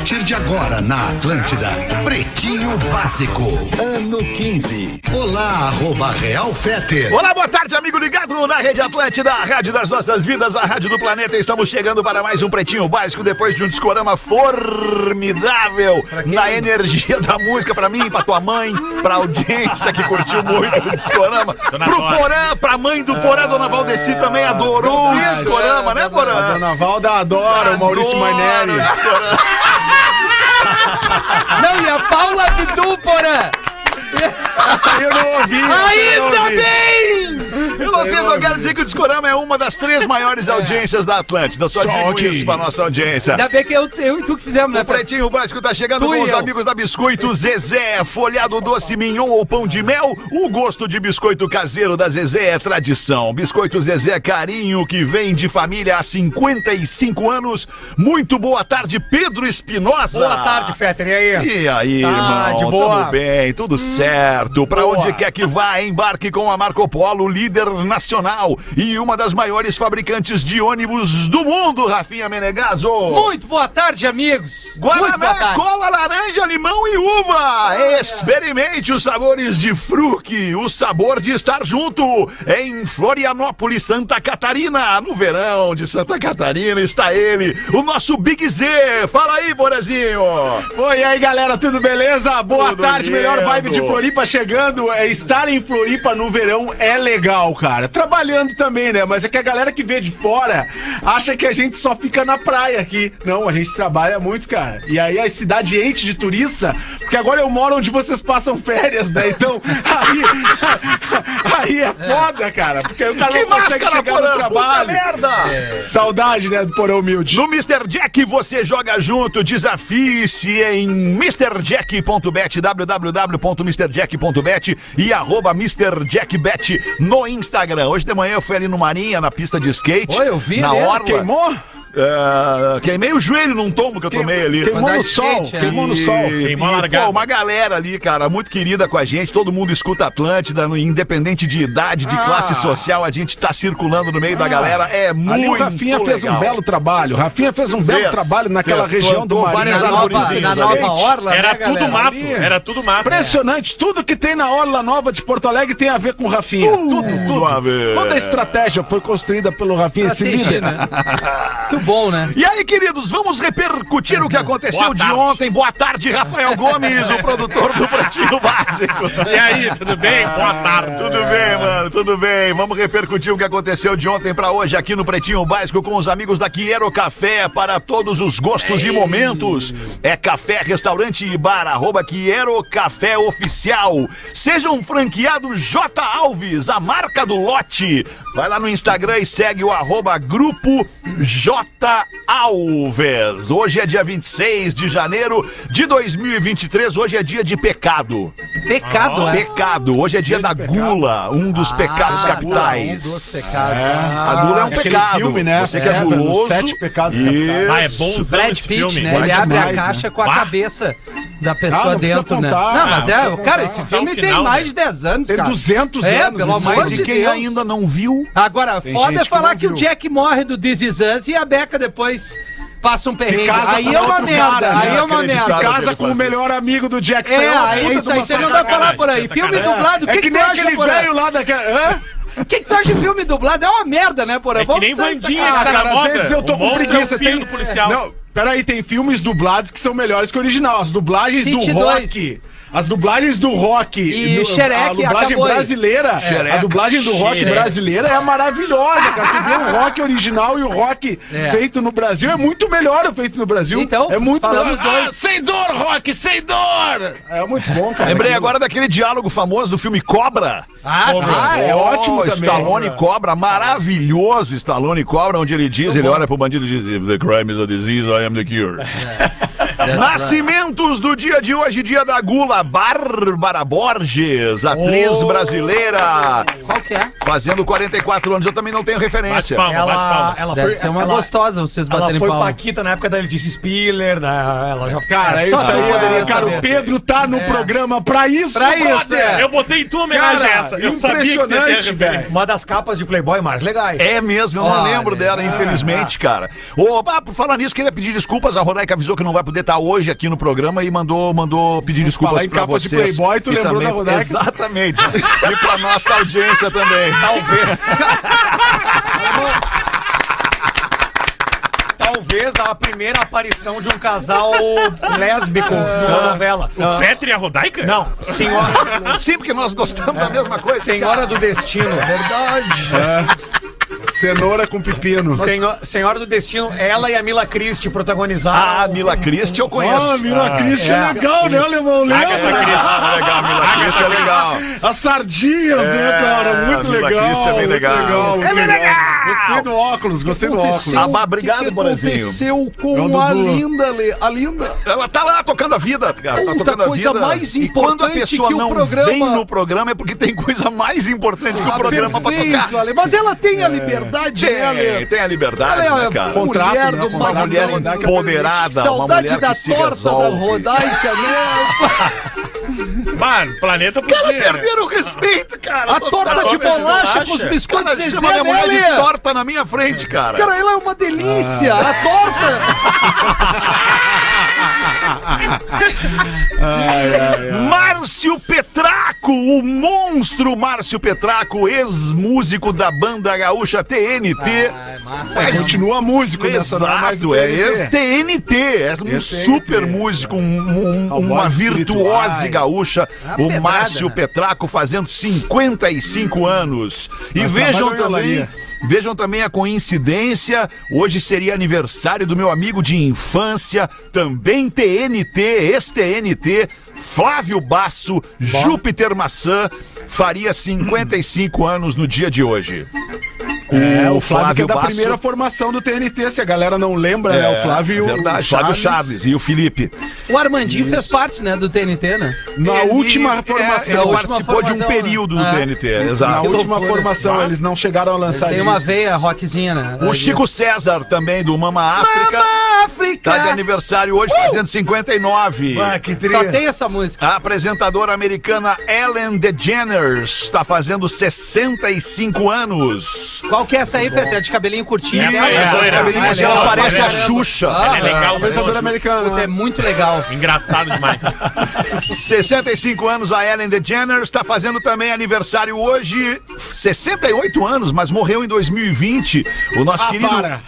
A partir de agora na Atlântida, Pretinho Básico, ano 15. Olá, arroba Real Feter. Olá, boa tarde, amigo ligado na Rede Atlântida, a rádio das nossas vidas, a rádio do planeta. Estamos chegando para mais um Pretinho Básico depois de um discorama formidável na energia da música pra mim, pra tua mãe, pra audiência que curtiu muito o discorama, pro Porã, pra mãe do Porã, dona Valdeci também adorou o discorama, né, A Porã? dona Valda adora o Maurício discorama. Não, e a Paula Abdul, porã! Essa aí eu não ouvi. eu não Ainda ouvi. bem! E vocês não querem dizer que o Discorama é uma das três maiores audiências da Atlântida. Só, digo aqui. isso pra nossa audiência. Ainda bem que eu, eu e tu que fizemos, né? O Pretinho Básico tá chegando Tu com os eu. amigos da Biscoito Zezé, folhado doce mignon ou pão de mel. O gosto de biscoito caseiro da Zezé é tradição. Biscoito Zezé é carinho que vem de família há 55 anos. Muito boa tarde, Pedro Espinosa. Boa tarde, Fetter. E aí? E aí, Tá, irmão? de boa? Tudo bem, tudo certo. Pra boa. onde quer que vá, embarque com a Marco Polo, líder nacional e uma das maiores fabricantes de ônibus do mundo, Rafinha Menegaso. Muito boa tarde, amigos! Guaraná, tarde. cola, laranja, limão e uva. Experimente os sabores de fruque, o sabor de estar junto. Em Florianópolis, Santa Catarina. No verão de Santa Catarina está ele, o nosso Big Z. Fala aí, Borazinho. Oi, aí, galera, tudo beleza? Boa Tudo tarde, melhor lindo. vibe de Floripa chegando. É, estar em Floripa no verão é legal, cara. Trabalhando também, né? Mas é que a galera que vê de fora acha que a gente só fica na praia aqui. Não, a gente trabalha muito, cara. E aí a cidade enche de turista, porque agora eu moro onde vocês passam férias, né? Então, aí, aí é foda, cara. Porque o cara Que não consegue máscara, chegar Porã, no trabalho. merda. Saudade, né, do Porão Humilde. No Mr. Jack você joga junto, desafie-se em MrJack.bet, www.mrjack.bet e arroba MrJackBet no Instagram. Hoje de manhã eu fui ali no Marinha, na pista de skate. Oi, eu vi Na ali, orla. Queimou? É, queimei o joelho num tombo que eu tomei ali. Queimou no sol, é. queimou no sol. Queimou e, largada. pô, uma galera ali, cara, muito querida com a gente. Todo mundo escuta Atlântida, independente de idade, de Ah. classe social. A gente tá circulando no meio da galera. É muito Ali o Rafinha fez um legal. belo trabalho. Rafinha fez um belo Fez, trabalho naquela fez. região do Marinho. várias Na nova, na nova orla, Era né, tudo galera? mato, Ali. era tudo mato. Impressionante, tudo que tem na Orla Nova de Porto Alegre tem a ver com o Rafinha. Tudo, tudo. a ver. Toda a estratégia foi construída pelo Rafinha. Se Estratégia, liga. né? Bom, né? E aí, queridos, vamos repercutir o que aconteceu de ontem. Boa tarde, Rafael Gomes, o produtor do Pretinho Básico. E aí, tudo bem? Boa tarde. Tudo bem, mano, tudo bem. Vamos repercutir o que aconteceu de ontem pra hoje aqui no Pretinho Básico com os amigos da Quiero Café para todos os gostos e momentos. É café, restaurante e bar, arroba Quiero Café Oficial. Seja um franqueado J Alves, a marca do lote. Vai lá no Instagram e segue o arroba Grupo J Alves. Hoje é dia 26 de janeiro de 2023. Hoje é dia de pecado. Pecado, é? Pecado. Hoje é dia da gula, um dos pecados Ah, capitais. Um dos pecados. A gula é um Aquele pecado. filme, né? Você que é Seven, guloso. Sete pecados Isso. capitais. Ah, é bonzão Brad Pitt, filme. né? Vai Ele abre demais, a caixa né? com a Bah. cabeça da Ah, pessoa precisa dentro, né? contar. Não, mas Ah, é, não cara, esse filme tem final, mais né? de 10 anos, Tem cara. 200 É, anos. pelo isso amor. Mas de e quem Deus. ainda não viu? Agora, Tem foda é que falar não que o. Jack morre do This Is Us e a Depois passa um perrengue. casa Aí com é uma merda, cara, né? aí é uma merda. que Casa com o melhor amigo do Jack. É, aí aí puta isso aí você não vai falar por aí. Filme dublado, o que, É que, que tu nem acha, aquele Porã? velho lá daquela... Hã? O que, que tu acha de filme dublado? É uma merda, né, Porã? É que nem Vandinha, Ah, que tá na cara, às moda. vezes eu tô O com preguiça. é Tem... do policial. Não, peraí, tem filmes dublados que são melhores que o original. As dublagens City do dois. rock... As dublagens do rock E no- Shrek a dublagem brasileira, a dublagem do rock brasileira é maravilhosa, cara. Tu vê o rock original e o rock É. feito no Brasil é muito melhor o feito no Brasil. Então, é muito falamos melhor. dois. Ah, sem dor, rock, sem dor. É muito bom, cara. Lembrei agora daquele diálogo famoso do filme Cobra. Ah, sim. Ah, é ótimo também. Stallone Cobra, maravilhoso Stallone Cobra, onde ele diz, ele olha pro bandido e diz, If the crime is a disease, I am the cure. Nascimentos do dia de hoje, dia da gula, Bárbara Borges, atriz Oh. brasileira, Qual que é? Fazendo 44 anos. Eu também não tenho referência. Bate palma, bate Ela, palma. ela Deve foi, ser uma ela, gostosa vocês ela baterem foi palma. Paquita na época da Letícia Spiller, né? Ela já Cara, Só isso aí, poderia é, cara, saber. o Pedro tá no É. programa pra isso, Pra isso, é. Eu botei em tua homenagem Cara, essa. Eu sabia que velho. uma das capas de Playboy mais legais. É mesmo, eu não Olha, lembro dela, ah, infelizmente, cara. Ô, ah, por falar nisso, queria pedir desculpas. A Rodaica avisou que não vai poder estar hoje aqui no programa e mandou, mandou pedir desculpas falar em pra capa de vocês. Playboy, tu E lembrou também, da Rodaica? Exatamente. e pra nossa audiência também. Talvez. Talvez a primeira aparição de um casal lésbico numa novela. O Fetter e a Rodaica? Não, senhora, Sim, porque nós gostamos da mesma coisa. senhora do Destino. Cenoura com pepino. Senho- senhora do Destino, ela e a Mila Christie protagonizaram. Ah, Mila Christie eu conheço. Ah, Mila Christie é é. legal, né, alemão? Agatha Lembra? Christie. Ah, legal, Mila Christie é legal. As sardinhas, né, cara? Muito Mila legal. Christie é bem legal. É bem legal. Gostei do óculos, gostei do óculos. Ah, bah, obrigado, o que Borazinho. aconteceu É com o a linda, Le- a linda? Ela tá lá tocando a vida, cara. Tá tocando a coisa vida. mais e quando a importante pessoa que não programa- vem no programa é porque tem coisa mais importante que o Ah, programa pra perfeito, tocar. Ale. Mas ela tem a liberdade, né, Tem, Ale? tem a liberdade, Ela é né, cara? Contrato, mulher né? do Uma mulher é empoderada, uma Saudade mulher da que se torta da. Rodaica, né? Mano, planeta podia. Cara, perderam o respeito, cara. A torta de de bolacha com os biscoitos Cara, Zezé, chama minha mulher de né, Ale? torta na minha frente, cara. Cara, ela é uma delícia. A torta. Márcio Petraco, o monstro Márcio Petraco, ex-músico da banda gaúcha TNT. Ai, massa. Mas- Continua músico mais do Exato, é TNT. ex-TNT, é um super músico, um- um- voz uma virtuose. Gaúcha, o pedrada, Márcio né? Petraco fazendo 55 anos. E Mas vejam também, vejam também a coincidência, hoje seria aniversário do meu amigo de infância, também TNT, ex-TNT, Flávio Basso, Júpiter Maçã, faria 55 anos no dia de hoje. É, o Flávio, que é da primeira formação do TNT, se a galera não lembra, né? O Flávio e o verdade, o Flávio Chaves e o Felipe. O Armandinho fez parte, né, do TNT, né? Na Ele- última é, formação. ele Na última participou de um formação, período do né? TNT, Na exato. última loucura. formação, eles não chegaram a lançar Tem isso. uma veia rockzinha, né? O Chico César também, do Mama África, Mama África! tá de aniversário hoje, fazendo 59. Ah, que Só tem essa música. A apresentadora americana Ellen DeGeneres está fazendo 65 anos. Qual que é essa aí, Fete? É de cabelinho curtinho. Essa aí é Essa loira. cabelinho curtinho, ela parece a. Xuxa. Ah, É legal, Apresentadora americana. Puta, é muito legal. Engraçado demais. 65 anos, a Ellen DeGeneres está fazendo também aniversário hoje. 68 anos, mas morreu em 2020. O nosso Ah, querido para.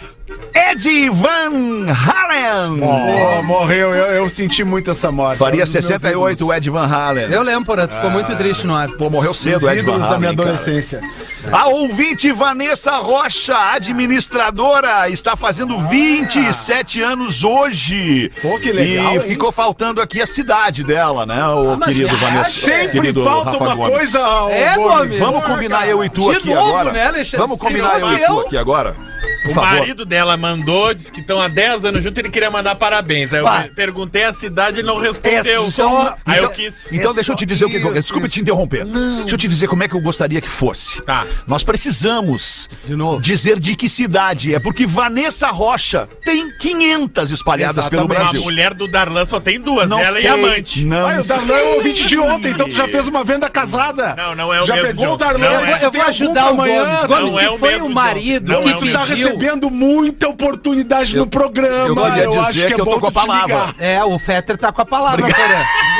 Ed Van Halen. Pô, morreu, eu, eu senti muito essa morte. Faria dos meus 68 o. Ed Van Halen. Eu lembro, Porã, tu ficou muito triste no ar. Pô, morreu cedo Os o Ed Van ídolos da minha Halen. cara. A ouvinte Vanessa Rocha, administradora, está fazendo 27 anos hoje. Pô, que legal, E hein? ficou faltando aqui a cidade dela, né, o mas querido é, Vanessa. Sempre querido falta Rafa uma Gomes. coisa. É, Gomes. Vamos combinar eu e tu De aqui novo, agora. né, Alexandre? Vamos combinar Se eu e tu eu- aqui agora. Por O favor. marido dela mandou, disse que estão há 10 anos juntos, ele queria mandar parabéns. Aí eu Vai. perguntei a cidade e não respondeu. É só- Aí eu Então- quis. Então deixa eu te dizer o que. isso, Desculpa te interromper. Deixa eu te dizer como é que eu gostaria que fosse. Tá. Nós precisamos De novo. dizer de que cidade é, porque Vanessa Rocha tem 500 espalhadas pelo Exatamente. A Brasil. mulher do Darlan só tem duas, Não ela sei, e a amante. Não Ai, o Darlan é o ouvinte de ontem, então tu já fez uma venda casada. Não, não é o já mesmo, pegou John. o Darlan. Não Eu é. vou, eu Tem vou ajudar o? Gomes. Gomes, Não é se o foi mesmo, o marido Não que é o Tu tá recebendo muita oportunidade no programa. eu queria acho dizer que é eu tô bom com a palavra. É, o Fetter tá com a palavra, Porã.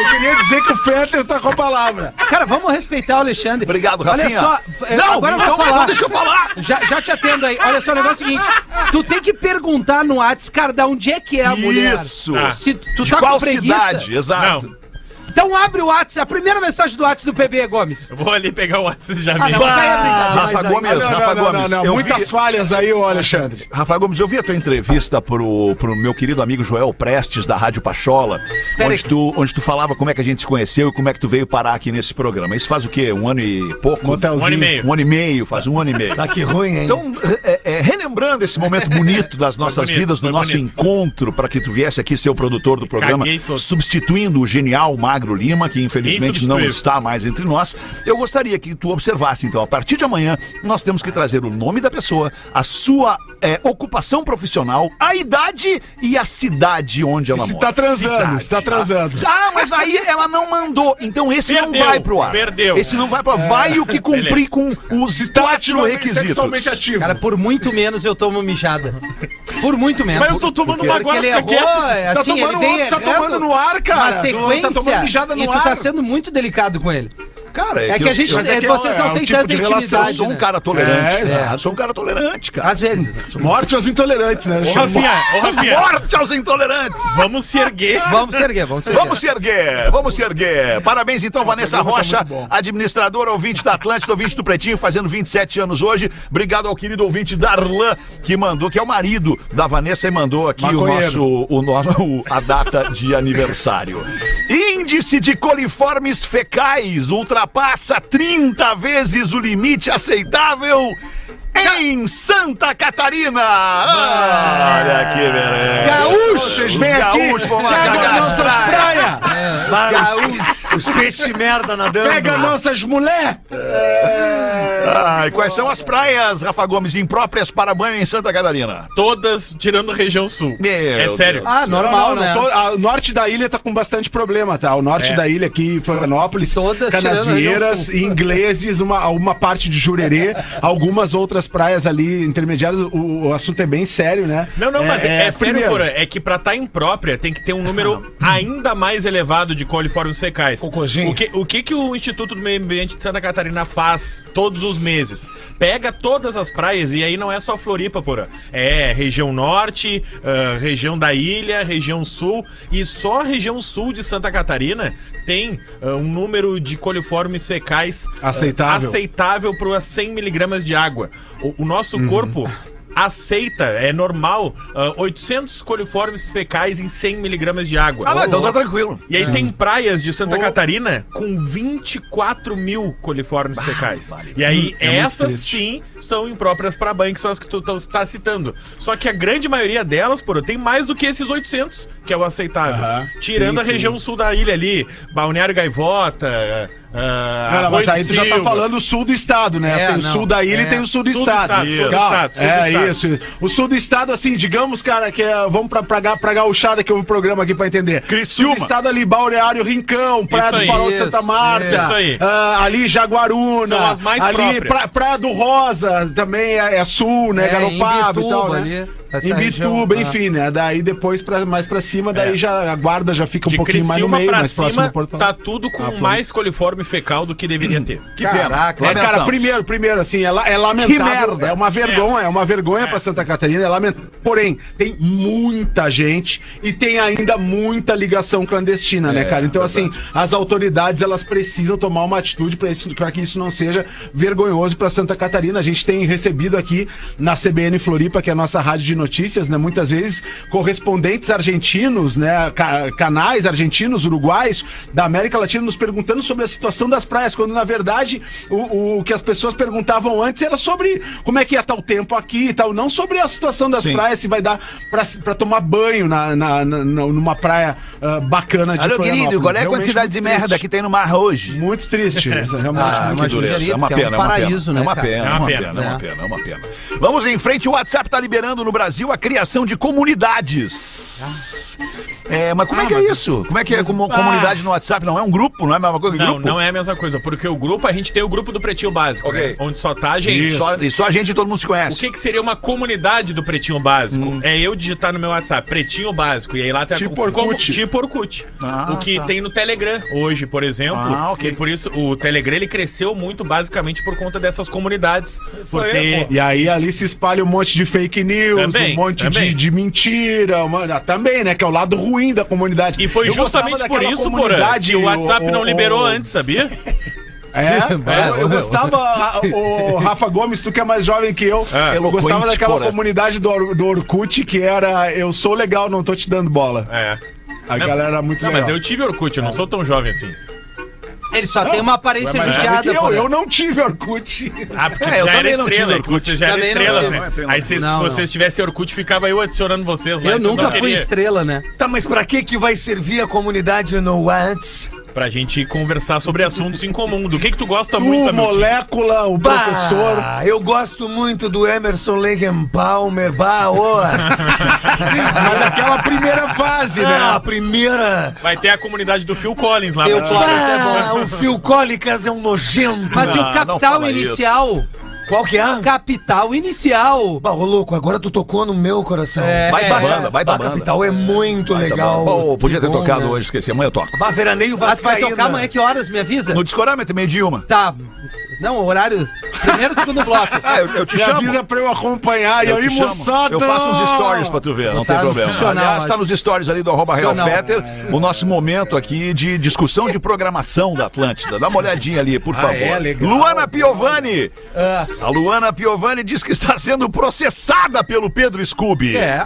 Eu queria dizer que o Fetter tá com a palavra. Cara, vamos respeitar o Alexandre. Obrigado, Rafinha. Olha só, Não, agora eu então- vou falar. então deixa eu falar. Já, já te atendo aí. Olha só, o negócio é o seguinte: tu tem que perguntar no Whats, cara, de onde é que é a mulher. Isso. Se tu De tá qual com preguiça, cidade? Exato. Não, então abre o Whats, a primeira mensagem do Whats do PB, Gomes. eu vou ali pegar o WhatsApp já Ah, não, mas aí é brincadeira. Rafa aí- Gomes, Não, não, Rafa não, Gomes. não, Muitas vi- falhas aí, ô Alexandre. Rafa Gomes, eu vi a tua entrevista pro, pro meu querido amigo Joel Prestes, da Rádio Pachola, onde tu, onde tu falava como é que a gente se conheceu e como é que tu veio parar aqui nesse programa. Isso faz o quê? Um ano e pouco? Motelzinho. Um ano e meio. Um ano e meio, faz um ano e meio. Ah, que ruim, hein? Então, é, é, René lembrando esse momento bonito das nossas bonito, vidas, do nosso bonito. encontro, para que tu viesse aqui ser o produtor do programa, substituindo o genial Magro Lima, que infelizmente não está mais entre nós. Eu gostaria que tu observasse, então, a partir de amanhã, nós temos que trazer o nome da pessoa, a sua é, ocupação profissional, a idade e a cidade onde ela Se mora. tá transando, se tá transando. Ah, mas aí ela não mandou. Então esse não Perdeu, vai pro ar. perdeu. Esse não vai pro ar. Vai o que cumprir Beleza. com os quatro requisitos. Cara, por muito menos eu tomo mijada. Por muito menos. Mas eu tô tomando uma Porque agora, ele errou, quieto. é, Tá assim, ele tomando vem outro, tá tomando no ar, cara. Uma Tu sequência. tá tomando mijada no e tu tá ar. sendo muito delicado com ele. Cara, É que a gente, é é, que é vocês não é têm tipo tanta de relação, Eu intimidade. sou um né? cara tolerante. É. Eu sou um cara tolerante, cara. Às vezes. né? Morte aos intolerantes, né? Ô, Rafinha, ô, Rafinha, Morte aos intolerantes! vamos se erguer. Vamos se erguer, vamos se erguer. Vamos se erguer, vamos se erguer. Parabéns então, Vanessa tá Rocha, administradora, ouvinte da Atlântida, ouvinte do Pretinho, fazendo 27 anos hoje. Obrigado ao querido ouvinte Darlan, que mandou, que é o marido da Vanessa e mandou aqui o nosso, o, o- a data de aniversário. Índice de coliformes fecais ultrapassa 30 vezes o limite aceitável. Em Santa Catarina! Olha que beleza! Gaúchos! Vêm aqui, gaúchos vão lá cagar as praias. praias, Para os, os peixes merda nadando. pega nossas mulher. Ai, quais são as praias, Rafa Gomes, impróprias para banho em Santa Catarina? Todas tirando a região sul. Meu é sério. Deus. Ah, normal, Não, não, né? to- a- o norte da ilha tá com bastante problema, tá? O norte É. da ilha aqui, Florianópolis, Todas Canasvieiras, ingleses, uma, uma parte de Jurerê, algumas outras praias ali intermediárias. O, o assunto é bem sério, né? Não, não, mas é, é sério, primeiro, Porã. É que pra estar imprópria tem que ter um número ainda mais elevado de coliformes fecais. Cocôzinho. O que, o que que o Instituto do Meio Ambiente de Santa Catarina faz todos os meses? Pega todas as praias, e aí não é só Floripa, Porã. É região norte, ah, região da ilha, região sul, e só a região sul de Santa Catarina tem ah, um número de coliformes fecais ah, Aceitável. aceitável para 100 miligramas de água. O, o nosso Uhum. corpo aceita, é normal, ah, 800 coliformes fecais em 100 miligramas de água. Ah, não, então tá tranquilo. E aí tem praias de Santa Catarina com 24 mil coliformes fecais. E aí é muito essas sim são impróprias para banho, que são as que tu está citando. Só que a grande maioria delas, pô, tem mais do que esses 800, que é o aceitável. Aham. Tirando Sim, a região sul da ilha ali, Balneário Gaivota, ah, Não, não, mas aí tu já tá falando o sul do estado, né? É, tem o não. sul da ilha É. e tem o sul do Sul do estado. estado, sul do Calma. estado, sul do é estado. isso, isso. O sul do estado, assim, digamos, cara, que é, vamos pra, pra, pra gauchada que eu o programa aqui pra entender. Criciúma. Sul do estado ali, Balneário Rincão, Praia Isso do. Farol de Isso, Santa Marta. isso aí. ah, ali Jaguaruna. São as mais ali, próprias. pra, Praia do Rosa também é, é sul, né? É, Garopaba e tal, né? ali, essa Em região, Bituba, ah. enfim, né? Daí depois, pra, mais pra cima, daí É. já a guarda já fica um De pouquinho mais no Criciúma meio, pra mais próximo cima, do portão. tá tudo com Ah, mais coliforme fecal do que deveria ter. Que pena. Caraca. É, cara, Lamentamos. primeiro, primeiro, assim, é, la- é lamentável. Que merda. É uma vergonha, é, uma vergonha pra Santa Catarina, é lamentável. Porém, tem muita gente e tem ainda muita ligação clandestina, né, cara? Então, assim, as autoridades, elas precisam tomar uma atitude pra isso- pra que isso não seja vergonhoso pra Santa Catarina. A gente tem recebido aqui na CBN Floripa, que é a nossa rádio de notícias, né, muitas vezes correspondentes argentinos, né, ca- canais argentinos, uruguais, da América Latina, nos perguntando sobre a situação das praias, quando na verdade o, o que as pessoas perguntavam antes era sobre como é que ia estar o tempo aqui e tal, não sobre a situação das Sim. praias, se vai dar pra, pra tomar banho na, na- na- numa praia ah, bacana de Alô, querido, qual é a quantidade de merda triste. que tem no mar hoje? Muito triste, isso, realmente. Ah, muito uma judiaria, É uma é um pena, é uma paraíso, pena. né, É uma cara? pena, é uma pena, é uma pena, é uma pena. Vamos em frente, o WhatsApp tá liberando no Brasil a criação de comunidades. É, mas como é que é isso? Como é que é como, comunidade no WhatsApp? Não é um grupo, não é a mesma coisa que Não, grupo? não é a mesma coisa, porque o grupo, a gente tem o grupo do Pretinho Básico, Ok. né? Onde só tá a gente. Só, e só a gente e todo mundo se O conhece. que, que seria uma comunidade do Pretinho Básico? Hum. É eu digitar no meu WhatsApp, Pretinho Básico, e aí lá tem Tipo a como- Orkut. tipo Orkut. Ah, o que tá. tem no Telegram hoje, por exemplo. Ah, ok. E por isso o Telegram ele cresceu muito basicamente por conta dessas comunidades. Por ter. E aí ali se espalha um monte de fake news, Também, um monte de, de mentira, uma- ah, também, né? Que é o lado ruim da comunidade. E foi Eu justamente por isso, Porã, que o WhatsApp o- não liberou o- antes, sabia? É, eu, eu gostava, o Rafa Gomes, tu que é mais jovem que eu, É. eu gostava daquela porra. comunidade do, do Orkut que era Eu sou legal, não tô te dando bola. É. A Não, galera era muito Não, legal. mas eu tive Orkut, eu não sou tão jovem assim. Ele só tem uma aparência Mas judiada, eu, eu não tive Orkut. Ah, porque É, eu já era também não estrela, Orkut. Você já era Também não estrela, né? Aí se, Não, não. vocês tivessem Orkut, ficava eu adicionando vocês lá. Eu nunca não fui estrela, né? Tá, mas pra que que vai servir a comunidade no Whats? Pra gente conversar sobre assuntos em comum. Do que que tu gosta Tu, muito, Hamilton? molécula, o professor. Bah, eu gosto muito do Emerson Lake Palmer. Bah, ô. Mas naquela primeira fase, Ah, né? a primeira. Vai ter a comunidade do Phil Collins lá. Phil pra ti. Collins. é Ah, o Phil Cólicas é um nojento. Mas e Não, o capital inicial? Qual que é? Capital inicial. Bah, ô louco, agora tu tocou no meu coração. É. Vai da banda, vai da Bah, banda. Capital é muito Vai da legal. Pô, podia ter Bom, tocado né? hoje, esqueci. Amanhã eu toco. Bah, veraneio Ah, tu vai Vascaína. tocar amanhã que horas? Me avisa? No Discorama, meio de uma. Tá. Não, horário. Primeiro, segundo bloco. Ah, eu, eu te Me chamo. avisa pra eu acompanhar. E Eu aí, te chamo. moçada. Eu faço uns stories pra tu ver, não Tá tem no problema. Aliás, tá nos stories ali do arroba Real. Fetter, o nosso momento aqui de discussão de programação da Atlântida. Dá uma olhadinha ali, por favor. é? Legal. Luana Piovani. Ah, A Luana Piovani diz que está sendo processada pelo Pedro Scooby. é.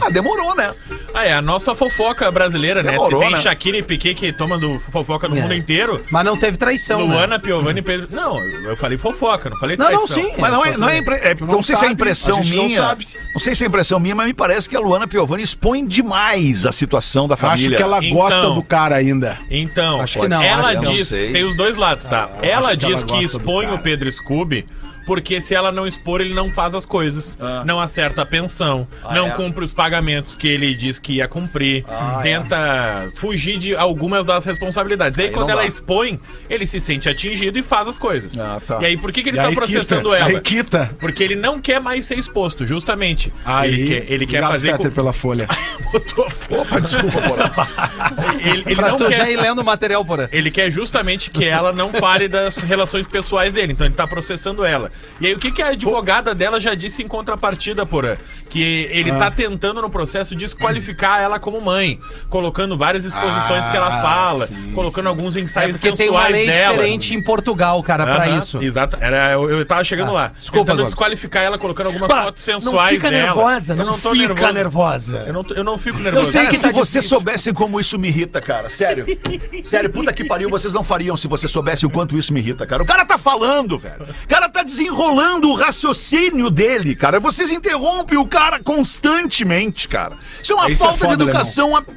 Ah, demorou, né? Ah, é a nossa fofoca brasileira, né? Demorou, Se tem né? Shakira e Piquet que tomam do fofoca no É. mundo inteiro. Mas não teve traição, né? Luana, Piovani e Pedro. Não, eu falei fofoca, não falei Não, não, traição. sim. Mas não é, não é, impre- é- não, não sei se é sabe, impressão a gente não minha. sabe. Não sei se é impressão minha, mas me parece que a Luana Piovani expõe demais a situação da Acho família. que ela Então. gosta do cara ainda. Então, Acho que não, ela olha, não diz, sei. tem os dois lados, tá? ela acho que diz ela que gosta do expõe cara. o Pedro Scooby porque se ela não expor, ele não faz as coisas. Não acerta a pensão, não é? cumpre os pagamentos que ele diz que ia cumprir, tenta fugir de algumas das responsabilidades. Aí, Aí quando ela dá. expõe, ele se sente atingido e faz as coisas. Ah, tá. E aí, por que, que ele E tá aí processando quita, ela? aí quita. Porque ele não quer mais ser exposto, justamente. Aí, ele quer, ele quer fazer com... pela folha. Botou- Opa, desculpa, porra. ele, ele Pra não tu quer... já ir lendo o material, porra. Ele quer justamente que ela não fale das relações pessoais dele, então ele tá processando ela. E aí, o que, que a advogada dela já disse em contrapartida, Porã? Que ele Ah. tá tentando no processo desqualificar ela como mãe, colocando várias exposições que ela Ah, fala, sim, colocando alguns É ensaios porque tem uma sensuais lei dela. diferente em Portugal, cara, pra Aham, isso. Exato. Era, eu, eu tava chegando Ah, lá. desculpa, tentando Gomes. desqualificar ela, colocando algumas Pá, fotos não sensuais fica dela. nervosa, eu não, tô fica nervoso. nervosa. Eu não, eu não fico nervoso. sei Cara, que se tá vocês soubessem como isso me irrita, cara, sério. Sério, puta que pariu, vocês não fariam se você soubesse o quanto isso me irrita, cara. O cara tá falando, velho. O cara tá desenrolando o raciocínio dele, cara. Vocês interrompem o cara constantemente, cara. Isso é uma Isso é falta foda, de educação. a-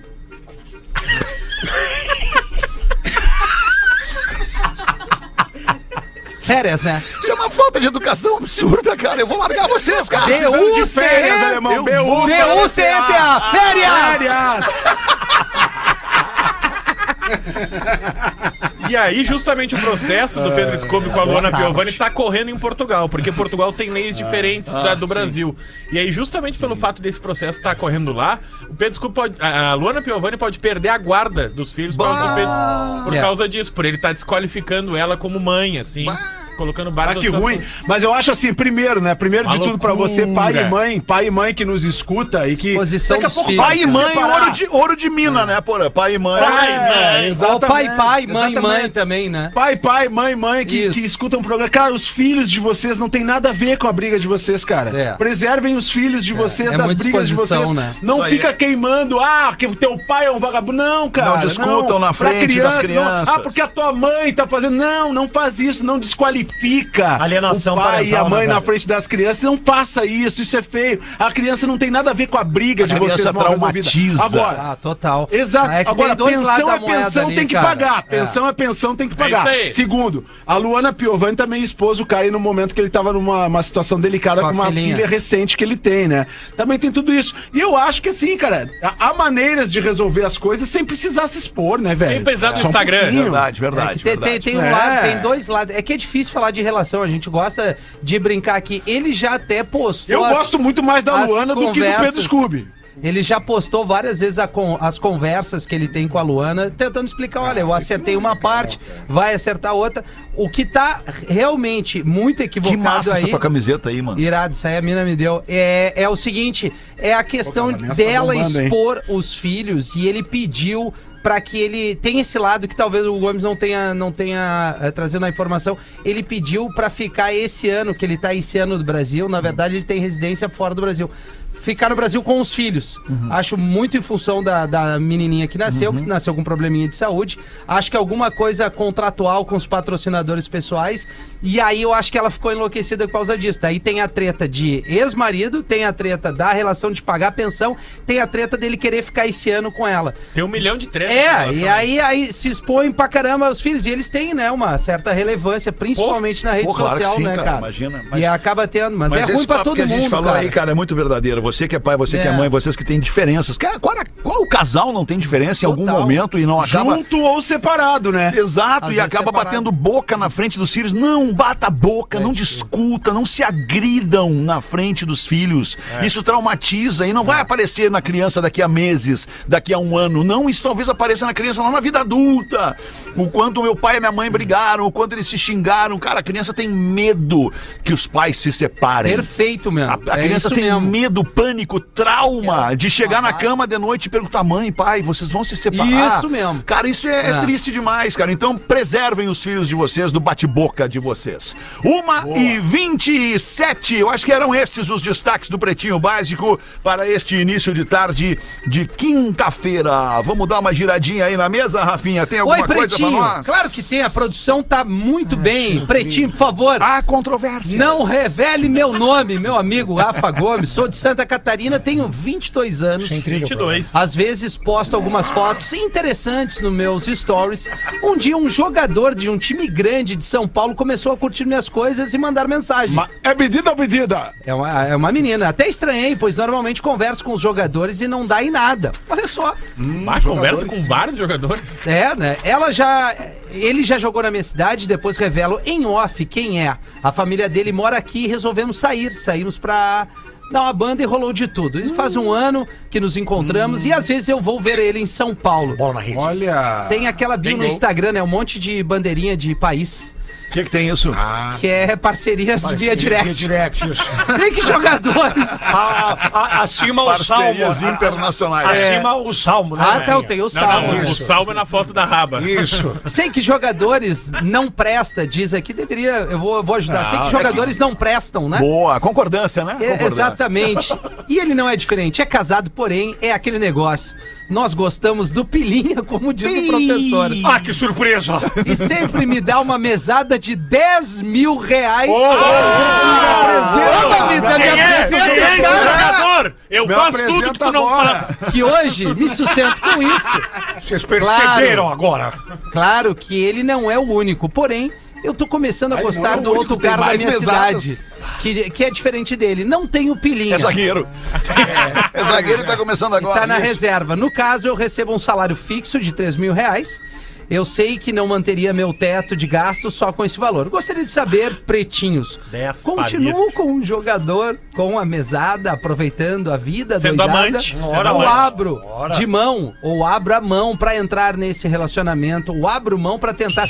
Férias, né? Isso é uma falta de educação absurda, cara. Eu vou largar vocês, cara. De férias, B-U-C-E! alemão. B.U. B-U-C-E-T-A! Férias! Férias! E aí, justamente o processo do Pedro Scooby com a Luana. Piovani tá correndo em Portugal, porque Portugal tem leis diferentes da do Brasil. E aí, justamente pelo fato desse processo estar correndo lá, o Pedro Scooby pode. A a Luana Piovani pode perder a guarda dos filhos por causa, do Pedro- por causa disso, por ele estar desqualificando ela como mãe, assim, colocando Ah, vários que outros ruim. assuntos. Mas eu acho assim, primeiro, né? Primeiro de Uma tudo pra você, pai e mãe, pai e mãe que nos escuta e que. Posição daqui a pouco filhos. Pai e mãe, separar. ouro de, ouro de mina, né, porra? Pai e mãe. Pai, É, mãe. Ou exatamente, pai, pai, mãe, mãe exatamente. também, né? Pai, pai, mãe, mãe que, que escutam o programa. Cara, os filhos de vocês não tem nada a ver com a briga de vocês, cara. É. Preservem os filhos de vocês é das muita brigas de vocês. né? Não Isso aí. fica queimando, ah, que o teu pai é um vagabundo. Não, cara. Não discutam na Pra frente das não. crianças. ah, porque a tua mãe tá fazendo. Não, não faz isso, não desqualifica. Alienação o pai e parental, a mãe né, na frente das crianças. Não faça isso, isso é feio. A criança não tem nada a ver com a briga de criança vocês. mal resolvida. traumatiza. Agora, Ah, total. Exato. É Agora, pensão é pensão, ali, tem que cara. pagar. É. Pensão é. pensão, tem que pagar. isso aí. Segundo, a Luana Piovani também expôs o cara aí no momento que ele tava numa uma situação delicada Com com, a uma filhinha. filha recente que ele tem, né? Também tem tudo isso. E eu acho que assim, cara, há maneiras de resolver as coisas sem precisar se expor, né, velho? Sem precisar do um Instagram. pouquinho. Verdade, É verdade, tem, tem, tem um É. lado, tem dois lados. É que é difícil falar de relação, a gente gosta de brincar aqui. Ele já até postou. Eu as- gosto muito mais da Luana do que do. Pedro Scooby. Ele já postou várias vezes a con- as conversas que ele tem com a Luana, tentando explicar: olha, eu acertei uma parte, vai acertar outra. O que tá realmente muito Que equivocado massa aí. essa tua camiseta aí, mano. Irado, isso aí a mina me deu. É, é o seguinte: é a questão Pô, cara, dela bombando, hein? expor os filhos e ele pediu pra que ele tem esse lado que talvez o Gomes não tenha não tenha eh, trazendo a informação. Ele pediu pra ficar esse ano que ele tá esse ano do Brasil, na verdade ele tem residência fora do Brasil. Ficar no Brasil com os filhos. Acho muito em função da, da menininha que nasceu, que nasceu com probleminha de saúde. Acho que alguma coisa contratual com os patrocinadores pessoais. E aí eu acho que ela ficou enlouquecida por causa disso. Daí tem a treta de ex-marido, tem a treta da relação de pagar pensão, tem a treta dele querer ficar esse ano com ela. Tem um milhão de tretas. É, e aí, aí se expõem pra caramba os filhos. E eles têm, né, uma certa relevância, principalmente na rede pô, claro que social, sim, né, cara, cara? imagina, mas- E acaba tendo, mas, é esse ruim pra todo que a mundo, gente falou cara. aí, cara, é muito verdadeiro. Você que é pai, você que é É. mãe, vocês que têm diferenças. Cara, qual, qual casal não tem diferença em algum Total. momento e não acaba. Junto ou separado, né? Exato, Às e acaba separado. batendo boca na frente dos filhos. Não bata a boca, não discuta, não se agridam na frente dos filhos. Isso traumatiza e não vai aparecer na criança daqui a meses, daqui a um ano. Não, isso talvez apareça na criança lá na vida adulta. O quanto meu pai e minha mãe brigaram, o quanto eles se xingaram. Cara, a criança tem medo que os pais se separem. Perfeito, mesmo. A, a é criança tem mesmo. medo, pânico, trauma de chegar na Rapaz. cama de noite e perguntar: mãe, pai, vocês vão se separar? Isso mesmo. Cara, isso é, É. triste demais, cara. Então preservem os filhos de vocês do bate-boca de vocês. Uma e vinte e sete. Eu acho que eram estes os destaques do Pretinho Básico para este início de tarde de quinta-feira. Vamos dar uma giradinha aí na mesa, Rafinha? Tem alguma Oi, coisa pra Pretinho. nós? Claro que tem, a produção tá muito bem. Pretinho, por favor. Há controvérsia. Não revele meu nome, meu amigo Rafa Gomes. Sou de Santa Catarina, tenho 22 anos. 22. Às vezes posto algumas fotos interessantes nos meus stories. Um dia um jogador de um time grande de São Paulo começou a curtir minhas coisas e mandar mensagem. Ma- É medida ou medida? É uma, é uma menina. Até estranhei, pois normalmente converso com os jogadores e não dá em nada. Olha só. Ah, conversa com vários jogadores. É, né? Ela já. Ele já jogou na minha cidade, depois revelo em off quem é. A família dele mora aqui e resolvemos sair. Saímos pra dar uma banda e rolou de tudo. E faz um ano que nos encontramos e às vezes eu vou ver ele em São Paulo. Bola na rede. Olha. Tem aquela bio Tem no gol. Instagram, né? Um monte de bandeirinha de país. O que, que tem isso? Que é parcerias via direct. direct, isso. Sei que jogadores. A- a- acima o salmo. Parcerias internacionais. Acima o salmo, né? Ah, tá, eu tenho o Não, salmo. não, o Isso. salmo é na foto da raba. Isso. Sei que jogadores não presta, diz aqui, deveria. Eu vou, eu vou ajudar. Sei que jogadores não prestam, né? Boa, concordância, né? É, Concordância. exatamente. E ele não é diferente. É casado, porém, é aquele negócio. Nós gostamos do pilinha, como diz o professor. Ah, que surpresa! E sempre me dá uma mesada de 10 mil reais. apresenta, Ô, me, me é? apresenta é jogador? Eu Me faço tudo que tu não agora. faz. que hoje me sustento com isso. Vocês perceberam Claro. agora? Claro que ele não é o único, porém, eu tô começando a gostar não, do outro cara da mais minha mesadas. cidade. Que, que é diferente dele. Não tem o pilinha. É zagueiro. É, zagueiro e tá começando agora. Tá na Isso. reserva. No caso, eu recebo um salário fixo de 3 mil reais. Eu sei que não manteria meu teto de gastos só com esse valor. Gostaria de saber, pretinhos, Dez continuo palitos. com um jogador com a mesada, aproveitando a vida, Sendo doidada, amante. ou Sendo amante. abro Ora. de mão, ou abro a mão pra entrar nesse relacionamento, ou abro mão pra tentar...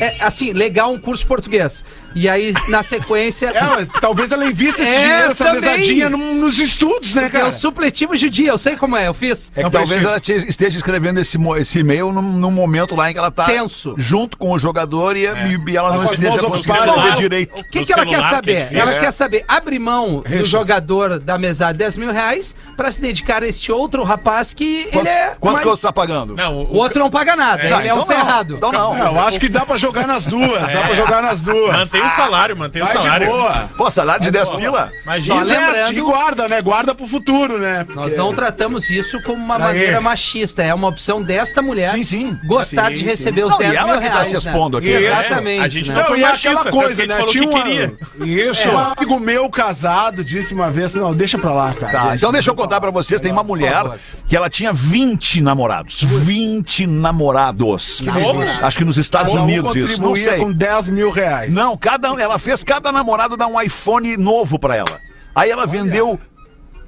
É, assim, legal um curso português. E aí, na sequência... É, mas talvez ela invista esse É, dinheiro, essa também. mesadinha num- nos estudos, né, É cara? o supletivo judia, eu sei como é, eu fiz. É que talvez ela te- esteja escrevendo esse, esse e-mail num, num momento lá em que ela tá Tenso. junto com o jogador e, e- e ela não Mas esteja conseguindo escrever direito. O que, No que ela quer que é saber? difícil. ela É. quer saber abrir mão do jogador da mesada 10 mil reais pra se dedicar a este outro rapaz que Quanto, ele é. quanto mais- que você tá pagando? Não, O outro não paga nada, Tá, ele é um então não. ferrado. Então não. É, eu acho que dá pra jogar nas duas, dá pra jogar nas duas. Mantém o salário, mantém o Vai de salário. boa. Pô, salário de 10 pila? Imagina. Só lembrando- guarda, né? Guarda pro futuro, né? Nós não tratamos isso como uma maneira machista. É uma opção desta mulher Sim, sim. gostar de receber os Não, 10 e ela mil que tá reais. se expondo aqui. né? É, Exatamente. a gente né? não Não, foi é machista, aquela coisa, né? falou Tinha que queria. Isso. Um amigo meu casado disse uma vez, não, deixa pra lá, cara. Tá, então deixa eu contar pra vocês, tem uma mulher. Que ela tinha 20 namorados. 20 namorados. Como? Acho que nos Estados um Unidos isso, não sei. com 10 mil reais. Não, cada, ela fez cada namorado dar um iPhone novo pra ela. Aí ela vendeu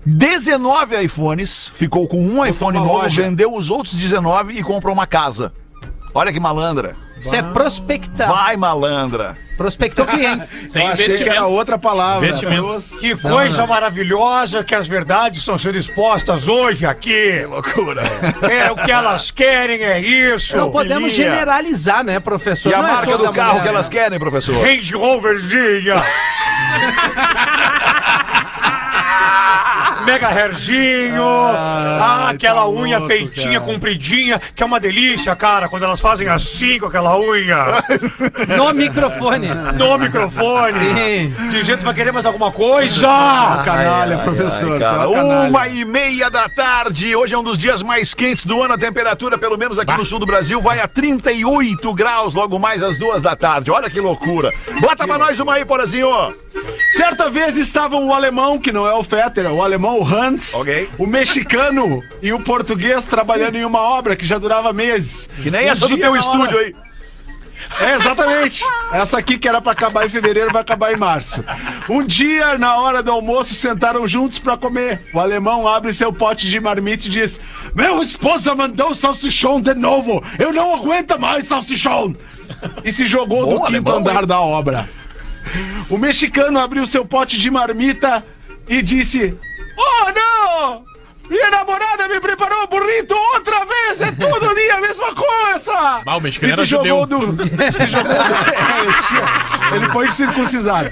19 iPhones, ficou com um iPhone novo, loja. vendeu os outros 19 e comprou uma casa. Olha que malandra. Isso é prospectar. Vai, malandra. Prospectou clientes. Sem Eu achei que era investimento. outra palavra. Investimento. Que coisa maravilhosa que as verdades estão sendo expostas hoje aqui. Loucura. É o que elas querem, é isso. Não podemos generalizar, né, professor? E a Não é marca toda do carro mulher, que elas né? querem, professor? Range Roverzinha. mega hairzinho, ah, aquela unha feitinha, compridinha, que é uma delícia, cara, quando elas fazem assim com aquela unha. No microfone. No microfone. Sim. Dizendo que vai querer mais alguma coisa. Canalha, professor. Cara, pela canalha. uma e meia da tarde. Hoje é um dos dias mais quentes do ano. A temperatura, pelo menos aqui no sul do Brasil, vai a 38 graus logo mais às duas da tarde. Olha que loucura. Bota pra nós uma aí, Porazinho. Certa vez estavam o alemão, que não é o Fetter, o alemão o Hans, Ok. o mexicano e o português trabalhando em uma obra que já durava meses. Que nem Um essa do teu estúdio hora- aí. É, exatamente. Essa aqui que era pra acabar em fevereiro vai acabar em março. Um dia, na hora do almoço, sentaram juntos pra comer. O alemão abre seu pote de marmita e diz: Meu esposa mandou salsichão de novo. Eu não aguento mais salsichão. E se jogou Bom do quinto alemão, andar hein? da obra. O mexicano abriu seu pote de marmita e disse: Oh, não! Minha namorada me preparou burrito outra vez! É todo dia a mesma coisa! Ah, o mexicano era se jogou judeu. do. Se jogou do ele foi circuncisado.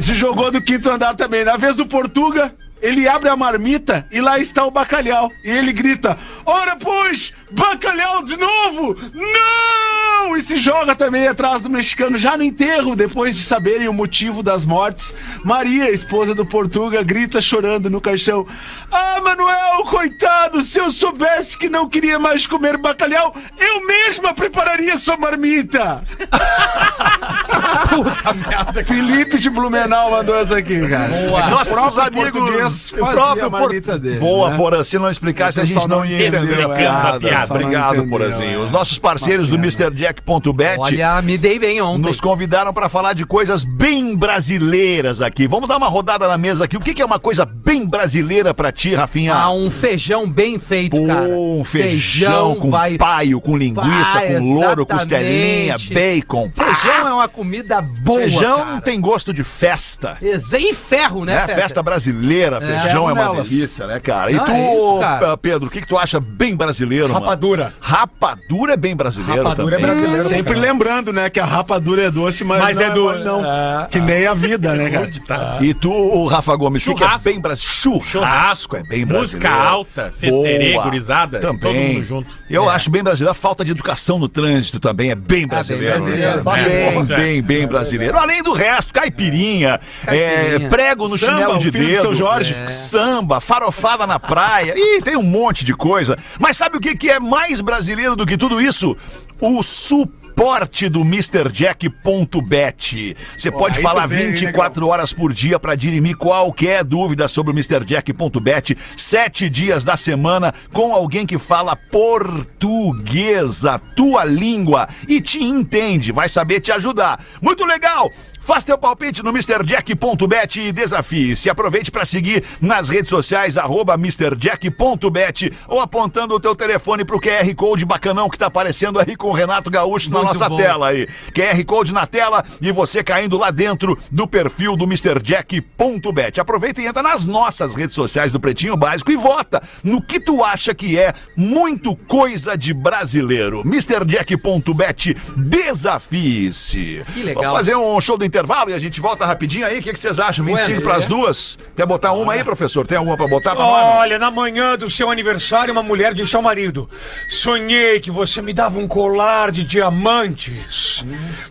Se jogou do quinto andar também. Na vez do Portuga, ele abre a marmita e lá está o bacalhau. E ele grita: Ora, pois, bacalhau de novo! Não! E se joga também atrás do mexicano, já no enterro, depois de saberem o motivo das mortes. Maria, esposa do Portuga, grita chorando no caixão: Ah, Manuel, coitado, se eu soubesse que não queria mais comer bacalhau, eu mesma prepararia sua marmita! Puta merda. Felipe de Blumenau mandou essa aqui, cara. Nossos próprio amigos. O próprio Porto- dele, Boa, né? Porã. Se não explicasse, a gente não não ia entender a é. piada. A piada. Só não Obrigado, é. Os nossos parceiros do MrJack.bet Olha, me dei bem ontem. nos convidaram para falar de coisas bem brasileiras aqui. Vamos dar uma rodada na mesa aqui. O que que é uma coisa bem brasileira pra ti, Rafinha? Ah, um feijão bem feito, Pô, cara. um feijão, com paio, com linguiça, Vai, com louro, costelinha, bacon. Feijão é uma comida boa, Feijão cara. tem gosto de festa. E ferro, né, É, festa brasileira, feijão é, uma nelas. delícia, né, cara? E Não, tu, é isso, cara. Pedro, o que, que tu acha bem brasileiro, mano? Rapadura. Rapadura é bem brasileiro Rapadura é também. brasileiro. Sempre lembrando, né, que a rapadura é doce, mas, Mas não é dura. mole, não. É. Que nem a vida, né, cara? Tá. E tu, Rafa Gomes, o que, que é bem brasileiro? Churrasco. Churrasco, é bem música brasileiro. alta, festerê, gurizada, Também. todo mundo junto. Eu acho bem brasileiro. A falta de educação no trânsito também é bem brasileiro. brasileiro. né, cara? É, Bem, é. bem, bem brasileiro. Além do resto, caipirinha, Caipirinha. é, prego no Samba, chinelo o de dedo. Seu Jorge. É, Samba, farofada na praia. Ih, tem um monte de coisa. Mas sabe o que, que é mais brasileiro do que tudo isso? O suporte do MrJack.bet. Você pode aí falar tu vê, hein, 24 horas por dia para dirimir qualquer dúvida sobre o MrJack.bet. Sete dias da semana com alguém que fala português, a tua língua, e te entende, vai saber te ajudar. Muito legal! Faz teu palpite no MrJack.bet e desafie. Se aproveite para seguir nas redes sociais, arroba MrJack.bet ou apontando o teu telefone pro QR Code bacanão que tá aparecendo aí com o Renato Gaúcho na Muito nossa bom. tela aí. QR Code na tela e você caindo lá dentro do perfil do MrJack.bet. Aproveita e entra nas nossas redes sociais do Pretinho Básico e vota no que tu acha que é muito coisa de brasileiro. MrJack.bet, desafie-se. Que legal. Vamos fazer um show do intervalo e a gente volta rapidinho aí. O que, que vocês acham? 25 Ué, para as duas? Quer botar uma aí, professor? Tem alguma para botar pra? Olha, na manhã do seu aniversário, uma mulher disse ao marido: Sonhei que você me dava um colar de diamantes.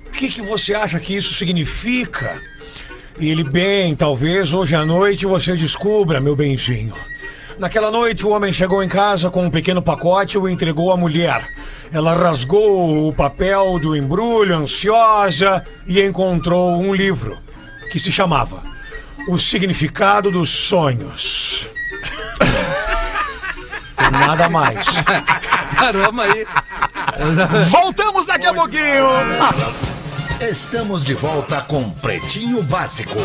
O que, que você acha que isso significa? E ele, bem, talvez hoje à noite você descubra, meu benzinho. Naquela noite, o homem chegou em casa com um pequeno pacote e o entregou à mulher. Ela rasgou o papel do embrulho, ansiosa, e encontrou um livro que se chamava O Significado dos Sonhos. E Nada mais. Caramba aí. Voltamos daqui a pouquinho. Estamos de volta com Pretinho Básico.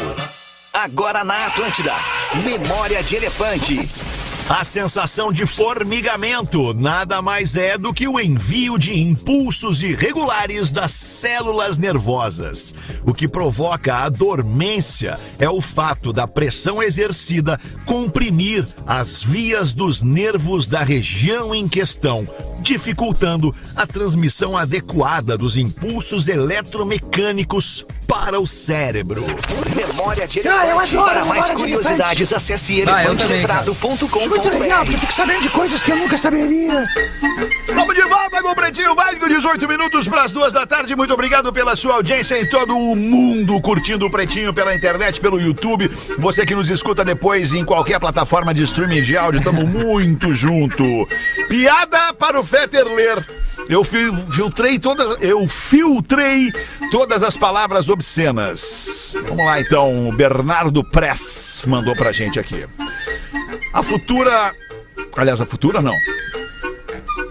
Agora na Atlântida. Memória de Elefante. A sensação de formigamento nada mais é do que o envio de impulsos irregulares das células nervosas. O que provoca a dormência é o fato da pressão exercida comprimir as vias dos nervos da região em questão, dificultando a transmissão adequada dos impulsos eletromecânicos para o cérebro. Memória de Elefante. Para mais curiosidades, acesse Ah, eu também, cara. elefanteletrado.com.br. fico sabendo de coisas que eu nunca saberia. Vamos de volta com o Pretinho Básico, 18 minutos para as duas da tarde. Muito obrigado pela sua audiência em todo o mundo, curtindo o Pretinho pela internet, pelo YouTube. Você que nos escuta depois em qualquer plataforma de streaming de áudio, estamos muito junto. Piada para o Fetter ler. Eu fil- filtrei todas, eu filtrei todas as palavras obscenas. Vamos lá então, o Bernardo Press mandou pra gente aqui. A futura, aliás, a futura não.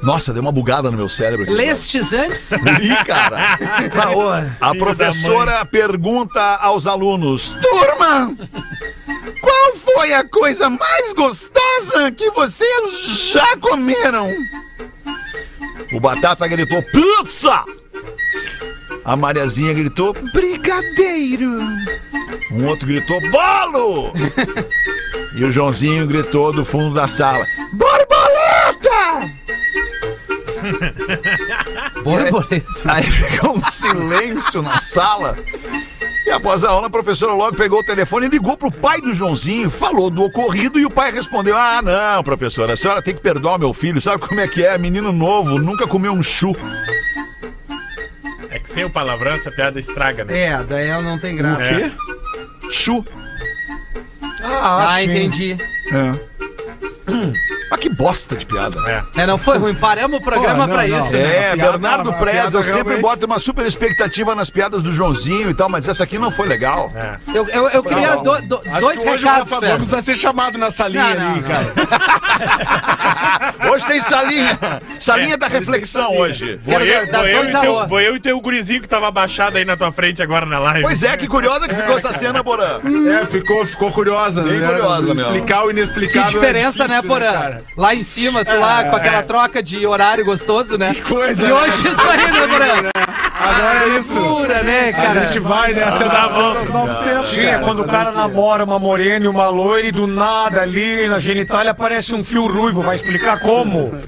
Nossa, deu uma bugada no meu cérebro. aqui. Lestes antes? Ih, cara. A professora pergunta aos alunos: Turma, qual foi a coisa mais gostosa que vocês já comeram? O Batata gritou: Pizza! A Mariazinha gritou: Brigadeiro! Um outro gritou: Bolo! E o Joãozinho gritou do fundo da sala: Borboleta! Borboleta. Aí ficou um silêncio na sala. E após a aula, a professora logo pegou o telefone e ligou pro pai do Joãozinho, falou do ocorrido e o pai respondeu: Ah, não, professora, a senhora tem que perdoar meu filho. Sabe como é que é? Menino novo, nunca comeu um chu. É que sem o palavrão, essa piada estraga, né? É, daí ela não tem graça. É. Chu. Ah, sim. entendi. Mas que bosta de piada. né? É. É, não foi ruim. Paramos o programa Pô, não, pra não. isso. né? É, A piada- Bernardo a Prez, eu sempre realmente- boto uma super expectativa nas piadas do Joãozinho e tal, mas essa aqui não foi legal. É. Eu, eu, eu queria Não, do- do- dois que hoje recados, o Rafa vai ser chamado na salinha Não, não, ali, não. cara. Hoje tem salinha. Salinha É, da reflexão hoje. Vou eu, vou e teu, alô. vou eu e teu gurizinho que tava abaixado aí na tua frente agora na live. Pois é, que curiosa que ficou essa cena, Porã. É, ficou, ficou curiosa. Bem né? curiosa, meu. Explicar o Que inexplicável. diferença, é né, difícil, Porã? Cara? Lá em cima, tu lá com aquela troca de horário gostoso, né? coisa, E né? hoje isso aí, né, Porã? Agora é isso. Loucura, né, A cara? gente vai bom. nos novos tempos, Sim, é quando o cara namora uma morena e uma loira e do nada ali na genitália aparece um fio ruivo. Vai explicar como?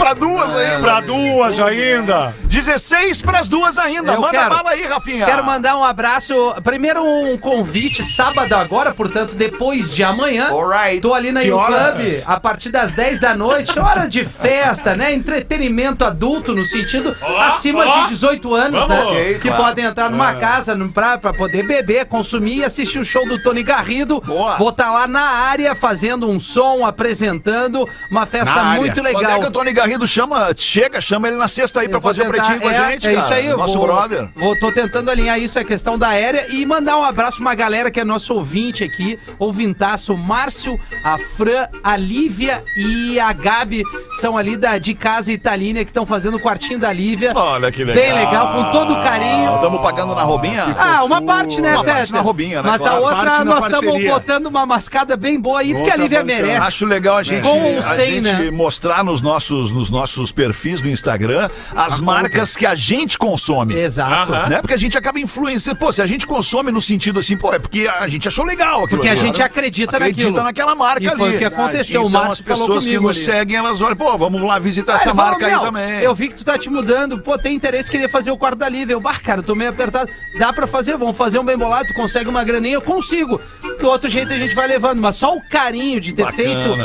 Pra duas ainda. Pra duas ainda. 16 pras duas ainda. Eu Manda quero. bala aí, Rafinha. Quero mandar um abraço. Primeiro, um convite sábado agora, portanto, depois de amanhã. Alright. Tô ali na Que You horas? Club a partir das 10 da noite. Hora de festa, né? Entretenimento adulto, no sentido acima ó. de 18 anos, Vamos. né? Ok, que claro. podem entrar numa casa no- pra, pra poder beber, consumir e assistir o show do Tony Garrido. Boa. Vou estar lá na área fazendo um som, apresentando. Uma festa Na área. muito Quando legal. é que o Tony Garrido chama, chega, chama ele na sexta aí pra Eu fazer o tentar- pretinho com a é, gente, É cara. isso aí, Nosso vou, brother. Vou, tô tentando alinhar isso, a questão da aérea, e mandar um abraço pra uma galera que é nosso ouvinte aqui, ouvintaço, o Márcio, a Fran, a Lívia e a Gabi, são ali da, de casa Italínia, que estão fazendo o quartinho da Lívia. Olha que legal. Bem legal, com todo carinho. Estamos pagando na robinha? Ah, uma parte, né, Uma parte Festa? na roubinha, né, Mas claro. a outra, Parte nós estamos botando uma mascada bem boa aí, porque a Lívia merece. Acho legal a gente, Com ou a sem, gente né? mostrar nos nossos, nos nossos perfis do Instagram as marcas que a gente consome. Exato. Aham. Né? Porque a gente acaba influenciando. Pô, se a gente consome no sentido assim, pô, é porque a gente achou legal aquilo Porque a gente acredita, acredita naquilo. naquela marca E ali. foi o que aconteceu. o Então Márcio as falou pessoas que nos ali. seguem, elas olham, pô, vamos lá visitar Aí essa marca aí "Meu, também. Eu vi que tu tá te mudando, pô, tem interesse, queria fazer o quarto da Lívia. Eu, bah, cara, eu tô meio apertado. Dá pra fazer, vamos fazer um bem bolado, tu consegue uma graninha, eu consigo. Do outro jeito a gente vai levando, mas só o carinho de ter Bacana,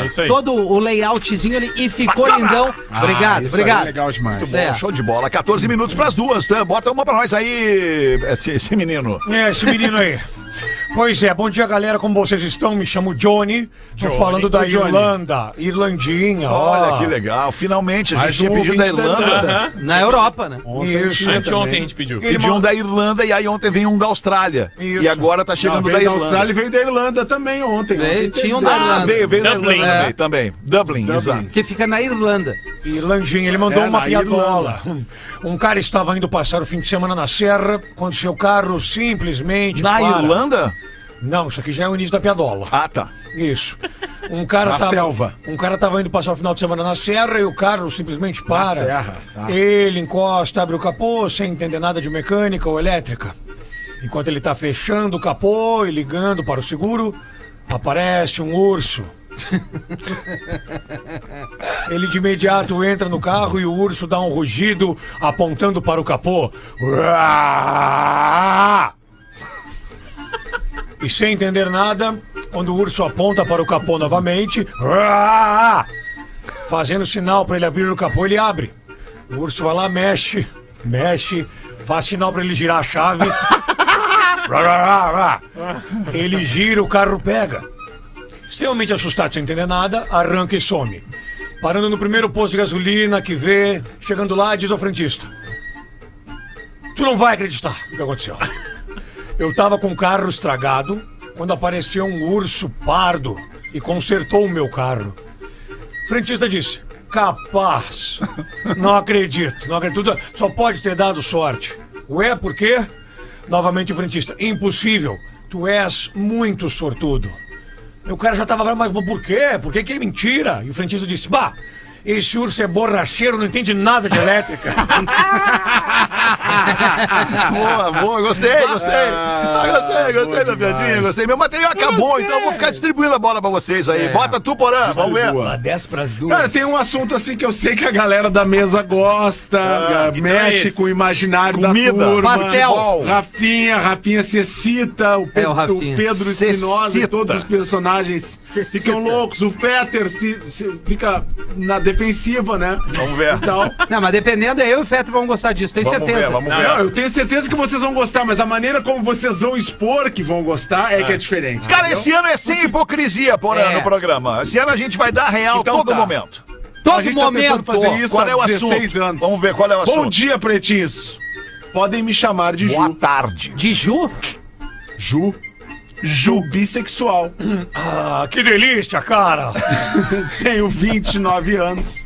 feito aí. todo o layoutzinho ali e ficou Bacana. lindão. Ah, obrigado, isso aí obrigado. é legal demais. É. Show de bola. 14 minutos pras duas, tá? Bota uma pra nós aí, esse, esse menino. É, esse menino aí. Pois é, bom dia galera, como vocês estão? Me chamo Johnny, tô falando da Johnny. Irlanda, Irlandinha, Olha ó. que legal. Finalmente, a Mais gente tinha pedido da da Irlanda. Aham. Na Europa, né? Isso. Anteontem a gente pediu. Pediu um da Irlanda e aí ontem veio um da Austrália. Isso. E agora tá Não, chegando veio da da Irlanda. Austrália e veio da Irlanda também ontem. Veio, Ontem tinha um da Ah, Irlanda. veio, veio da Dublin. Irlanda É. também, também. Dublin, Dublin. exato. Que fica na Irlanda. Irlandinha, ele mandou É, uma piadola. Um cara estava indo passar o fim de semana na serra, quando seu carro simplesmente Na para. Irlanda? Não, isso aqui já é o início da piadola. Ah, tá. Isso. Um cara Na tava, selva. Um cara tava indo passar o final de semana na serra e o carro simplesmente para. serra, tá. Ele encosta, abre o capô, sem entender nada de mecânica ou elétrica. Enquanto ele tá fechando o capô e ligando para o seguro, aparece um urso. Ele de imediato entra no carro e o urso dá um rugido apontando para o capô. Uá! E sem entender nada, quando o urso aponta para o capô novamente, fazendo sinal para ele abrir o capô, ele abre. O urso vai lá, mexe, mexe, faz sinal para ele girar a chave. Ele gira, o carro pega. Extremamente assustado, sem entender nada, arranca e some. Parando no primeiro posto de gasolina que vê, chegando lá, diz ao frentista: Tu não vai acreditar no que aconteceu. Eu tava com o carro estragado quando apareceu um urso pardo e consertou o meu carro. O frentista disse: Capaz. Não acredito, não acredito. Só pode ter dado sorte. Ué, por quê? Novamente o frentista: Impossível. Tu és muito sortudo. O cara já tava mas por quê? Por que que é mentira? E o frentista disse: Bah, esse urso é borracheiro, não entende nada de elétrica. Boa, boa, gostei, gostei. Ah, gostei, gostei da piadinha, gostei. Meu material acabou, então eu vou ficar distribuindo a bola pra vocês aí. Bota tu, Porã, vamos ver. Boa. 10 pras duas. Cara, tem um assunto assim que eu sei que a galera da mesa gosta, Ah, mexe com o imaginário Comida, da turma. Pastel. Rafinha, Rafinha se excita, o, Pe- É, o o. Pedro Espinosa e todos os personagens ficam loucos. O Fetter se, se- fica na defensiva, né? Vamos ver. Então, Não, mas dependendo, eu e o Feto vão gostar disso, tenho Vamos certeza. ver, vamos não, ver. eu tenho certeza que vocês vão gostar, mas a maneira como vocês vão expor que vão gostar é que é diferente. Cara, esse ano é sem hipocrisia, Porã, É. no programa. Esse ano a gente vai dar real Então todo tá. momento. a Todo tá momento. fazer isso Qual há é o 16 assunto? anos. Vamos ver qual é o Bom assunto. dia, pretinhos. Podem me chamar de Boa Ju. tarde. De Ju? Ju. Ju bissexual. Ah, que delícia, cara! Tenho 29 anos.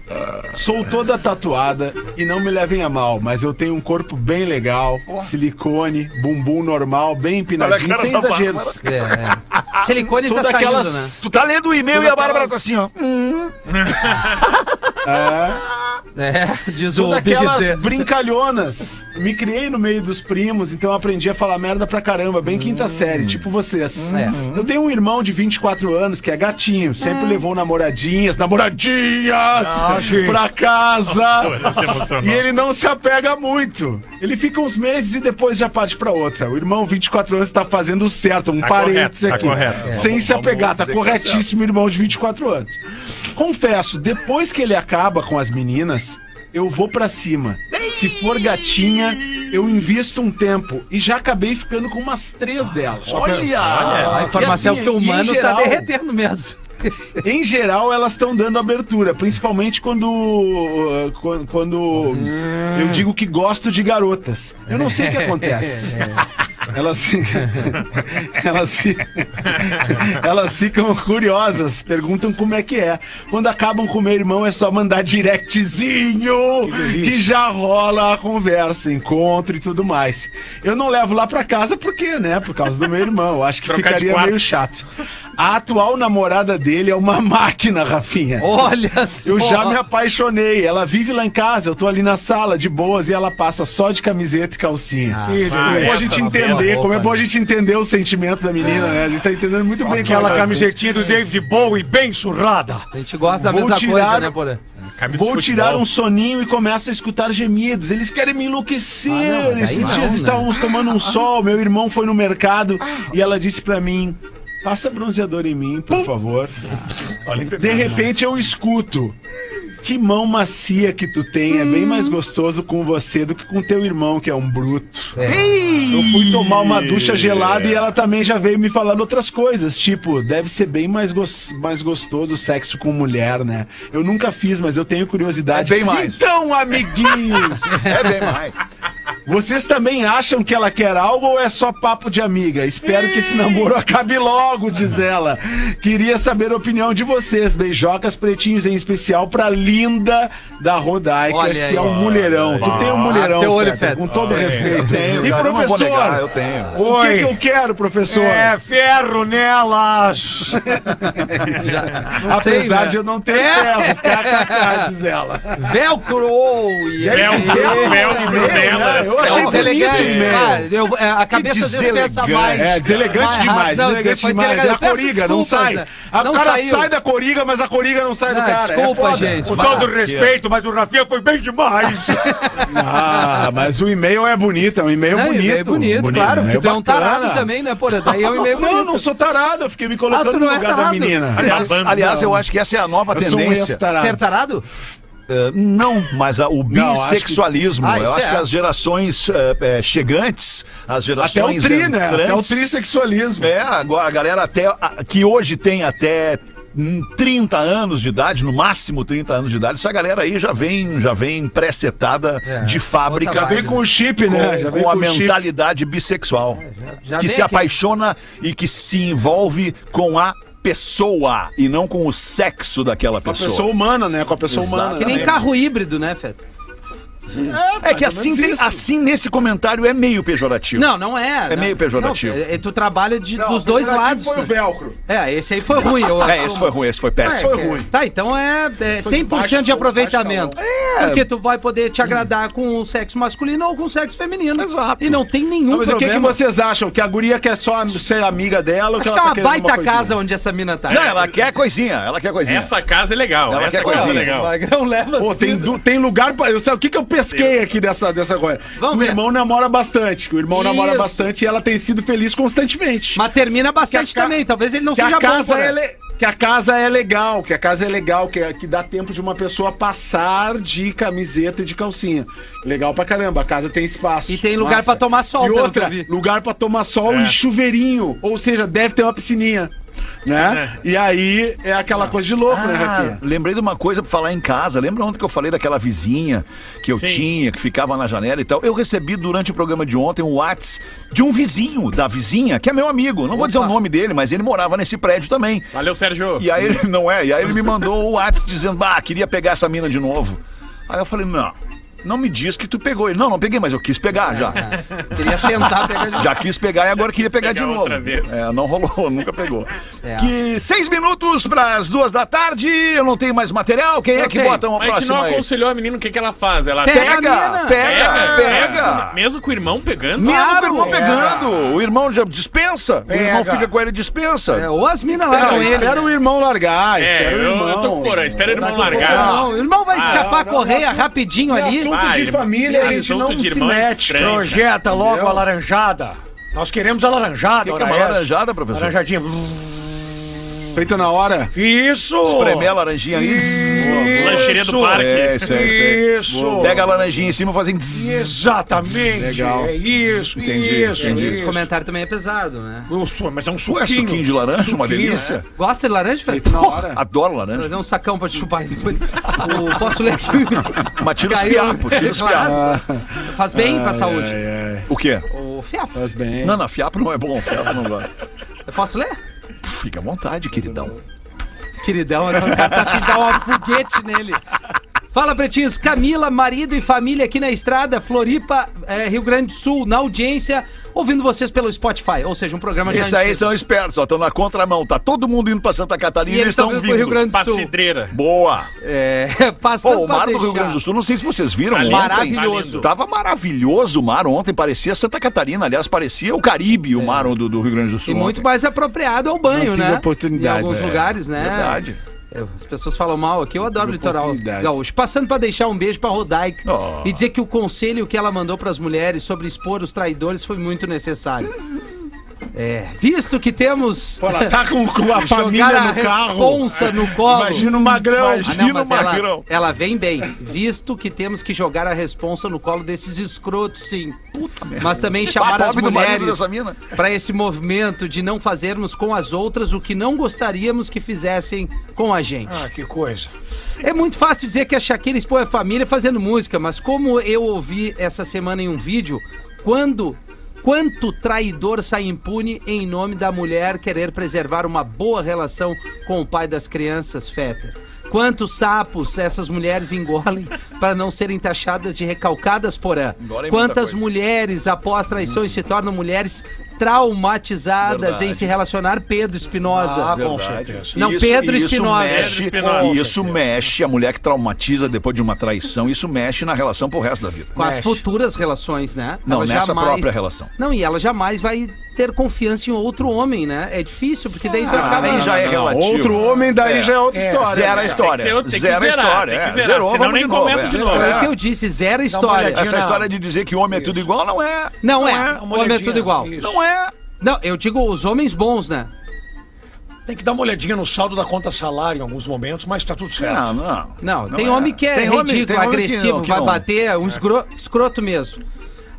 Sou toda tatuada e não me levem a mal, mas eu tenho um corpo bem legal, silicone, bumbum normal, bem empinadinho, sem da exageros. É, é. Silicone Sou tá daquelas- saindo, né? Tu tá lendo o e-mail e a Bárbara tá assim, ó. É, diz Sou o Big Z. brincalhonas. Me criei no meio dos primos, então aprendi a falar merda pra caramba, bem quinta série, tipo vocês. É. Eu tenho um irmão de 24 anos que é gatinho, sempre levou namoradinhas, namoradinhas Ah, pra casa. Emocionou. E ele não se apega muito. Ele fica uns meses e depois já parte pra outra. O irmão, 24 anos, tá fazendo o certo. Um Tá parênteses correto, tá aqui. correto. Sem Vamos- se apegar. Tá tá corretíssimo, irmão de 24 anos. Confesso, depois que ele acaba com as meninas, eu vou pra cima. Se for gatinha, eu invisto um tempo. E já acabei ficando com umas três delas. Olha! A informação assim, que o em humano geral- tá derretendo mesmo. Em geral, elas estão dando abertura, principalmente quando quando, quando eu digo que gosto de garotas. Eu não sei o que acontece. Elas, elas, elas ficam curiosas, perguntam como é que é. Quando acabam com meu irmão, é só mandar directzinho que já rola a conversa, encontro e tudo mais. Eu não levo lá pra casa porque, né? Por causa do meu irmão. Eu acho que Trocar ficaria meio chato. A atual namorada dele é uma máquina, Rafinha. Olha só. Eu já me apaixonei. Ela vive lá em casa, eu tô ali na sala de boas e ela passa só de camiseta e calcinha. Ah, Que é bom a gente essa cena. como é bom a gente entender o sentimento da menina, né? A gente tá entendendo muito bem Aquela é. camisetinha do David Bowie bem surrada. A gente gosta da Vou mesma tirar- coisa, né, Porã? Camisa Vou tirar um soninho e começo a escutar gemidos. Eles querem me enlouquecer. Ah, não, Esses não, dias né? estávamos tomando um sol. Meu irmão foi no mercado e ela disse pra mim: Passa bronzeador em mim, por favor. De repente eu escuto. Que mão macia que tu tem. É bem mais gostoso com você do que com teu irmão, que é um bruto. É. Eu fui tomar uma ducha gelada e ela também já veio me falando outras coisas. Tipo, deve ser bem mais, gos- mais gostoso o sexo com mulher, né? Eu nunca fiz, mas eu tenho curiosidade. É bem mais. Então, amiguinhos, É bem mais. Vocês também acham que ela quer algo ou é só papo de amiga? Espero que esse namoro acabe logo, diz ela. Queria saber a opinião de vocês. Beijocas pretinhos, em especial pra Linda da Rodaica, Olha que é um aí. mulherão. Tu tem um mulherão, teu olho, com todo respeito. tenho, e cara, professor, negar, eu tenho. o que, que eu quero, professor? É ferro nelas! Sei, Apesar né? de eu não ter É. ferro, kkk, diz ela. Velcro! aí- Velcro, velcro, nelas. Eu achei É um bonito elegante. e-mail. Ah, eu- é, a cabeça às vezes pensa deselegante. mais. É, deselegante mais demais. Não, deselegante demais. deselegante. E a coriga não sai. né? A Não cara saiu. sai da coriga, mas a coriga não sai do Ah, cara. desculpa, é gente. Com todo respeito, mas o Rafinha foi bem demais. Ah, mas o e-mail é bonito, é um e-mail Não, bonito. é bonito, claro, porque e-mail tu é um tarado também, né, porra? Daí é um e-mail Não, bonito. não sou tarado, eu fiquei me Ah, colocando no não é lugar da menina. Aliás, não. eu acho que essa é a nova tendência. Ser tarado? Eh, não, mas a- o Não, acho que- bissexualismo. Ah, eu acho é. que as gerações eh, eh, chegantes, as Até o gerações tri, né? Até o entrantes, trissexualismo. É, agora a galera até a- que hoje tem até hum, 30 anos de idade, no máximo 30 anos de idade, essa galera aí já vem, já vem pré-setada É, de fábrica Já vem com o chip, com, né? Já vem com a o chip. mentalidade bissexual. Já que vem se aqui. apaixona e que se envolve com a pessoa e não com o sexo daquela Com a pessoa. pessoa humana, né? Com a pessoa Exato. humana. Que nem né? carro híbrido, né, Feta? É que mais ou assim, tem- assim nesse comentário é meio pejorativo. Não, não é. É não. meio pejorativo. Não, é- é- tu trabalha de- Não, dos dois o lados. Foi o velcro. É, esse aí foi ruim. eu É, esse foi ruim, esse foi péssimo. Foi ruim. Tá, então é, é Foi de 100% baixo, de aproveitamento. baixo Porque tu vai poder te agradar com o sexo masculino ou com o sexo feminino. Exato. E não tem nenhum Não, mas o que, que problema. vocês acham? Que a guria quer só ser amiga dela? ou Acho que ela é tá uma querendo baita coisinha? casa onde essa mina tá. Não, ela quer coisinha, ela quer coisinha. Essa casa é legal. Ela essa quer é coisinha. legal. Magrão leva Pô, tem, tem lugar pra. Eu sei, o que, que eu pesquei aqui dessa, dessa coisa? Vamos o ver. irmão namora bastante. que O irmão namora Isso. bastante e ela tem sido feliz constantemente. Mas termina bastante ca- também. Talvez ele não que seja a bom casa por é ela. le- que a casa é legal, que a casa é legal, que, é- que dá tempo de uma pessoa passar de camiseta e de calcinha. Legal pra caramba, a casa tem espaço. E tem lugar pra tomar sol, e outra, lugar pra tomar sol É. e chuveirinho, ou seja, deve ter uma piscininha, né? E aí é aquela coisa de louco, né, Ah, Rafinha? lembrei de uma coisa pra falar em casa. Lembra ontem que eu falei daquela vizinha que eu Sim. tinha, que ficava na janela e tal? Eu recebi durante o programa de ontem um WhatsApp de um vizinho, da vizinha, que é meu amigo. Não vou dizer o nome dele, mas ele morava nesse prédio também. Valeu, Sérgio. E aí ele, não é, e aí ele me mandou o WhatsApp dizendo, bah, queria pegar essa mina de novo. Aí eu falei, não, não me diz que tu pegou ele. Não, não peguei, mas eu quis pegar já. Queria tentar pegar de Já quis pegar e agora queria pegar de pegar novo. outra vez. É, não rolou, nunca pegou. É. Que seis minutos para as duas da tarde, eu não tenho mais material. Quem é que Ok. bota uma Mas a gente não próxima aí? aconselhou a menina o que, que ela faz. Ela Pega a Pega, mina. pega, pega. Mesmo, com o irmão pegando. Mesmo Claro. o irmão pegando. O irmão já dispensa. O irmão Pega. fica com ele e dispensa. É, ou as minas com ele. espera o irmão largar, É, espera o eu, irmão. eu tô com espera o irmão a largar. Não, o irmão vai escapar, não, correr não. rapidinho É ali. Assunto Ah, de família, a gente não de se mete. estranho. Projeta logo Entendeu? a laranjada. Nós queremos a laranjada. O que, que é uma laranjada, professor? Laranjadinha. Feita na hora. Isso! Espremer a laranjinha ali. Isso! Lancheria do parque. É, isso aí, isso aí. Isso! Pega a laranjinha em cima e faz. Exatamente! Legal. É isso, Entendi, isso, entendi. Esse comentário também é pesado, né? Um su- Mas é um Ué, suquinho. suquinho de laranja, uma Suquinho, delícia. Gosta de laranja, Felipe? Feito na hora. Adoro laranja. Trazer um sacão pra te chupar aí depois. O- posso ler aqui? Mas tira os fiapos, tira os Claro. fiapos. Faz bem pra saúde. Ai, ai, O quê? O fiapo. faz bem. Não, não, fiapo não é bom. Fiapo não gosta. Eu posso ler? Fica à vontade, queridão. Queridão, quando o cara tá afim de dar um foguete nele. Fala, pretinhos. Camila, marido e família aqui na estrada, Floripa, eh, Rio Grande do Sul, na audiência, ouvindo vocês pelo Spotify. Ou seja, um programa de Esses aí são espertos, ó. Estão na contramão. Tá todo mundo indo pra Santa Catarina E e eles estão vindo pro Rio Grande do Sul. Boa. É, Pô, passando o pra mar do Rio deixar. Grande do Sul, não sei se vocês viram Tá ontem. Maravilhoso. tá lindo. Tava maravilhoso o mar ontem, parecia Santa Catarina. Aliás, parecia o Caribe, o mar do, do Rio Grande do E Sul. muito ontem. mais apropriado ao banho, Não tive né? oportunidade, Em alguns é. lugares, né? Verdade. É, As pessoas falam mal aqui, eu adoro o litoral gaúcho. Passando pra deixar um beijo pra Rodaica Oh. e dizer que o conselho que ela mandou pras mulheres sobre expor os traidores foi muito necessário. É, visto que temos. Pô, ela tá com, com a família a no carro. responsa no colo. Imagina o magrão. Ah, não, Imagina mas o ela, magrão. ela vem bem, visto que temos que jogar a responsa no colo desses escrotos, sim. Mas também chamar Ah, as do marido mulheres para esse movimento de não fazermos com as outras o que não gostaríamos que fizessem com a gente. Ah, que coisa. É muito fácil dizer que a Shakira expõe a família fazendo música, mas como eu ouvi essa semana em um vídeo, quando quanto traidor sai impune em nome da mulher querer preservar uma boa relação com o pai das crianças, Fetter? Quantos sapos essas mulheres engolem para não serem taxadas de recalcadas porã? Quantas mulheres após traições se tornam mulheres traumatizadas Verdade. em se relacionar? Pedro Espinosa. Ah, com certeza. Não, Isso- Pedro isso Espinosa. Isso mexe, a mulher que traumatiza depois de uma traição, isso mexe na relação pro resto da vida. com as Mexe. futuras relações, né? Não, nessa própria relação. Não, e ela jamais vai ter confiança em outro homem, né? É difícil, porque daí tu Ah, acaba. aí já é Não, relativo. Outro homem, daí É. já é outra história. Zero a história. Tem que ser- tem que Zero a história. é. Zerou, senão nem de novo. começa é. de novo. Foi É. o que eu disse, zero a história. Essa Não. história de dizer que homem é tudo igual não é. Não, é. Uma Homem é tudo igual. isso. Não é. Não, eu digo os homens bons, né? Tem que dar uma olhadinha no saldo da conta salário em alguns momentos, mas tá tudo certo. Não, não. Não, tem é. homem que é Tem homem- ridículo, tem homem que agressivo, não, que vai não. bater, é um esgro- escroto mesmo.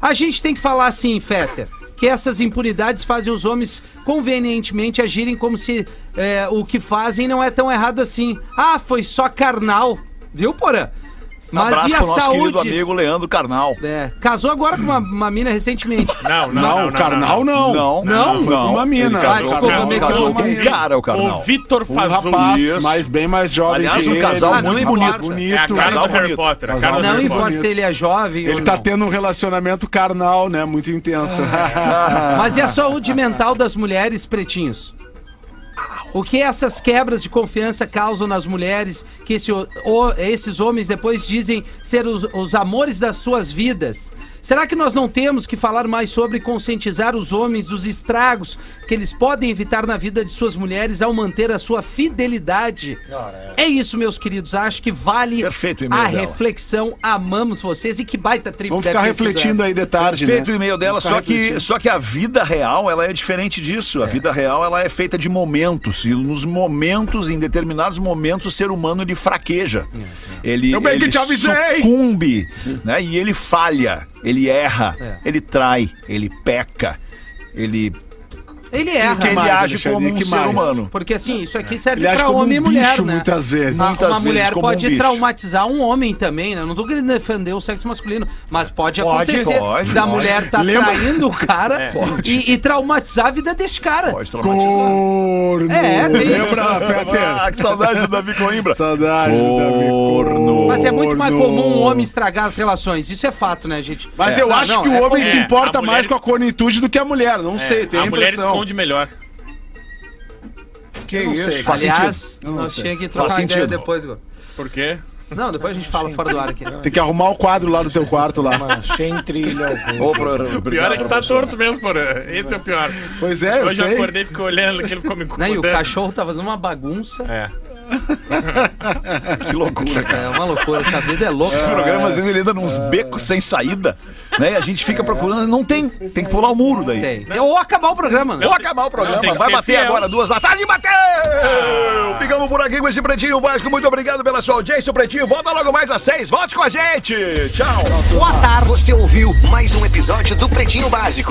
A gente tem que falar assim, Fetter, que essas impunidades fazem os homens convenientemente agirem como se é, o que fazem não é tão errado assim. Ah, foi só carnal. Viu, Porã? Mas Abraço e a pro nosso querido saúde? amigo Leandro Carnal. É, casou agora com uma, uma mina recentemente. Não, não, Não, não, o carnal não. Não, Não? Com uma mina. Ele Ah, casou, desculpa, casou, me casou equivoquei. com um cara, o Carnal. O Vitor Um Fazul. rapaz, Isso. mas bem mais jovem Aliás, que um ele. casal Ah, não muito importa. bonito. É a Bonito. cara Casal do Harry bonito. Potter. A Casal cara do Não Harry importa Potter. se ele é jovem ou Ele tá não. tendo um relacionamento carnal, né? Muito intenso. Mas e a saúde mental das mulheres, pretinhos? O que essas quebras de confiança causam nas mulheres que esse o- esses homens depois dizem ser os, os amores das suas vidas? Será que nós não temos que falar mais sobre conscientizar os homens dos estragos que eles podem evitar na vida de suas mulheres ao manter a sua fidelidade? É isso, meus queridos. Acho que vale Perfeito a dela. reflexão. Amamos vocês e que baita tribo Vamos deve ficar refletindo aí de tarde, né? Feito o e-mail dela, só que, só que a vida real ela é diferente disso. A vida real ela é feita de momentos. E nos momentos, em determinados momentos, o ser humano ele fraqueja. Ele, Eu bem que ele te avisei! sucumbe, né? E ele falha, ele erra, É. ele trai, ele peca, ele, Ele erra. ele mais, age Alexandre? como um ser mais? humano. Porque assim, isso aqui serve Ele age pra homem um e mulher, bicho, né? muitas vezes. Uma, Muitas uma vezes mulher como um pode bicho. traumatizar um homem também, né? Não tô querendo defender o sexo masculino, mas pode, Pode, acontecer pode, da pode. mulher tá Lembra- traindo o cara Pode. e, e traumatizar a vida desse cara. Pode traumatizar. Corno. É, tem- Lembra, Peter? Ah, que saudade do Davi Coimbra. Saudade do Davi Corno. Mas é muito mais Corno. comum um homem estragar as relações. Isso é fato, né, gente? Mas É. eu Não, acho não, que o é homem se É, importa mais com a cornitude do que a mulher. Não sei, tem a, impressão. Esconde melhor. Que não isso? sei. Faz Aliás, sentido. nós tinha que Faz trocar uma ideia sentido. depois, Igor. Por quê? Não, depois a gente fala fora do ar aqui. Tem que arrumar o quadro lá do teu quarto lá. Sem trilha alguma. Ô, pro- O pior é que tá torto mesmo, porra. Esse é o pior. Pois é, eu Hoje eu sei. acordei e fiquei olhando que ele ficou me Né? E o incomodando. cachorro tá fazendo uma bagunça. É. Que loucura, cara. É uma loucura, essa vida é louca. Esse programa, às vezes, ele anda nos becos sem saída, né? E a gente fica procurando, não tem. Tem que pular o muro daí. Tem. Ou acabar o programa, né? Vou acabar o programa, vai bater fiel. agora, duas da tarde, e bateu! Ficamos por aqui com esse Pretinho Básico, muito obrigado pela sua audiência, o Pretinho volta logo mais às seis, volte com a gente! Tchau! Boa tarde. Você ouviu mais um episódio do Pretinho Básico.